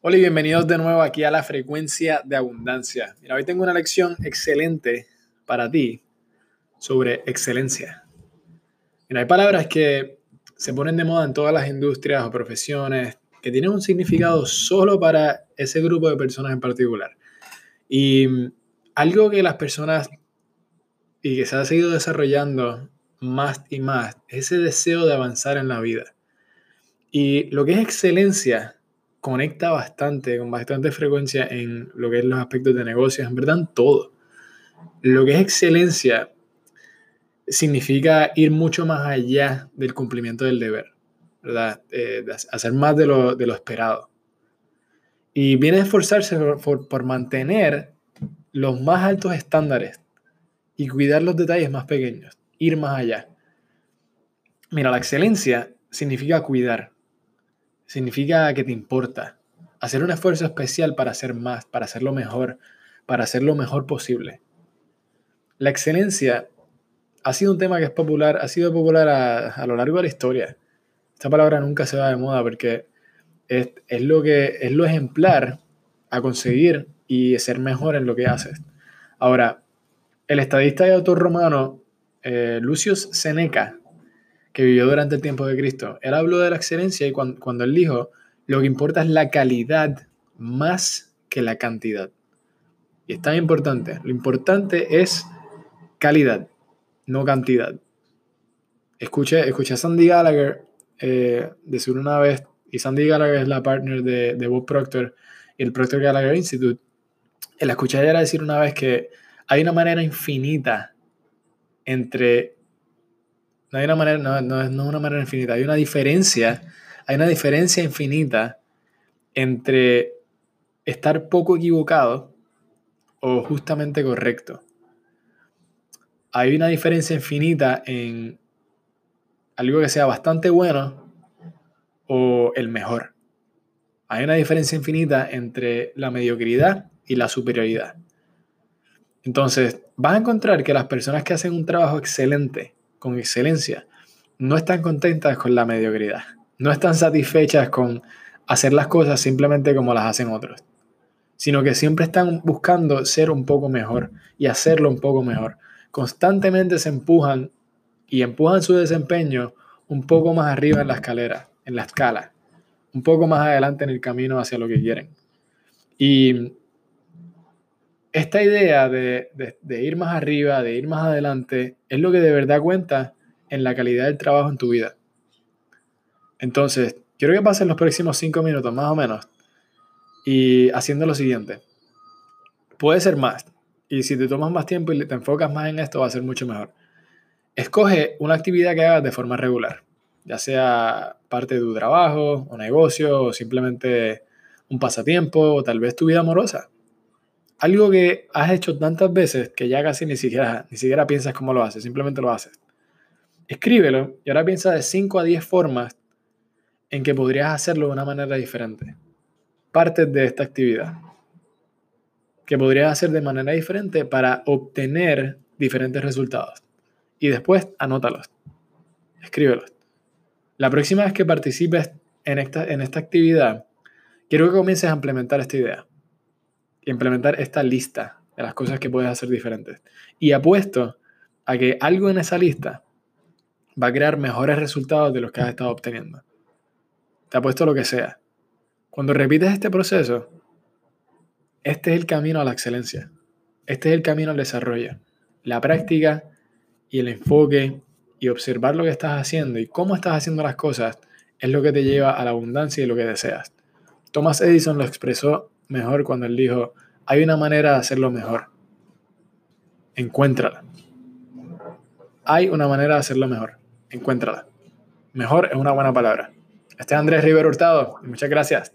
Hola y bienvenidos de nuevo aquí a la frecuencia de abundancia. Mira, hoy tengo una lección excelente para ti sobre excelencia. Mira, hay palabras que se ponen de moda en todas las industrias o profesiones que tienen un significado solo para ese grupo de personas en particular. Y algo que las personas y que se ha seguido desarrollando más y más es ese deseo de avanzar en la vida. Y lo que es excelencia conecta bastante, con bastante frecuencia en lo que es los aspectos de negocios, en verdad en todo. Lo que es excelencia significa ir mucho más allá del cumplimiento del deber, ¿verdad? Eh, hacer más de lo, de lo, esperado. Y viene a esforzarse por, por mantener los más altos estándares y cuidar los detalles más pequeños, ir más allá. Mira, la excelencia significa cuidar, significa que te importa. Hacer un esfuerzo especial para hacer más, para hacerlo mejor, para hacer lo mejor posible. La excelencia ha sido un tema que es popular, ha sido popular a, lo largo de la historia. Esta palabra nunca se va de moda porque es, lo que es lo ejemplar a conseguir y ser mejor en lo que haces. Ahora, el estadista y autor romano eh, Lucius Seneca que vivió durante el tiempo de Cristo, él habló de la excelencia y cuando, él dijo, lo que importa es la calidad más que la cantidad. Y es tan importante. Lo importante es calidad, no cantidad. Escuché, escuché a Sandy Gallagher eh, decir una vez, y Sandy Gallagher es la partner de, de Bob Proctor y el Proctor Gallagher Institute. La escuché ayer decir una vez que hay una manera infinita entre no hay una manera, no, no, es una manera infinita, hay una diferencia, hay una diferencia infinita entre estar poco equivocado o justamente correcto. Hay una diferencia infinita en algo que sea bastante bueno o el mejor. Hay una diferencia infinita entre la mediocridad y la superioridad. Entonces, vas a encontrar que las personas que hacen un trabajo excelente con excelencia, no están contentas con la mediocridad, no están satisfechas con hacer las cosas simplemente como las hacen otros, sino que siempre están buscando ser un poco mejor y hacerlo un poco mejor. Constantemente se empujan y empujan su desempeño un poco más arriba en la escalera, en la escala, un poco más adelante en el camino hacia lo que quieren. Y esta idea de, ir más arriba, de ir más adelante, es lo que de verdad cuenta en la calidad del trabajo en tu vida. Entonces, quiero que pasen los próximos cinco minutos, más o menos, y haciendo lo siguiente. Puede ser más, y si te tomas más tiempo y te enfocas más en esto, va a ser mucho mejor. Escoge una actividad que hagas de forma regular, ya sea parte de tu trabajo o negocio, o simplemente un pasatiempo, o tal vez tu vida amorosa algo que has hecho tantas veces que ya casi ni siquiera, ni siquiera piensas cómo lo haces, simplemente lo haces. Escríbelo y ahora piensa de 5 a 10 formas en que podrías hacerlo de una manera diferente. Partes de esta actividad que podrías hacer de manera diferente para obtener diferentes resultados. Y después anótalos, escríbelos. La próxima vez que participes en esta, en esta actividad, quiero que comiences a implementar esta idea implementar esta lista de las cosas que puedes hacer diferentes. Y apuesto a que algo en esa lista va a crear mejores resultados de los que has estado obteniendo. Te apuesto lo que sea. Cuando repites este proceso, este es el camino a la excelencia. Este es el camino al desarrollo. La práctica y el enfoque y observar lo que estás haciendo y cómo estás haciendo las cosas es lo que te lleva a la abundancia y lo que deseas. Thomas Edison lo expresó mejor cuando él dijo, hay una manera de hacerlo mejor. Encuéntrala. Hay una manera de hacerlo mejor. Encuéntrala. Mejor es una buena palabra. Este es Andrés Rivero Hurtado. Muchas gracias.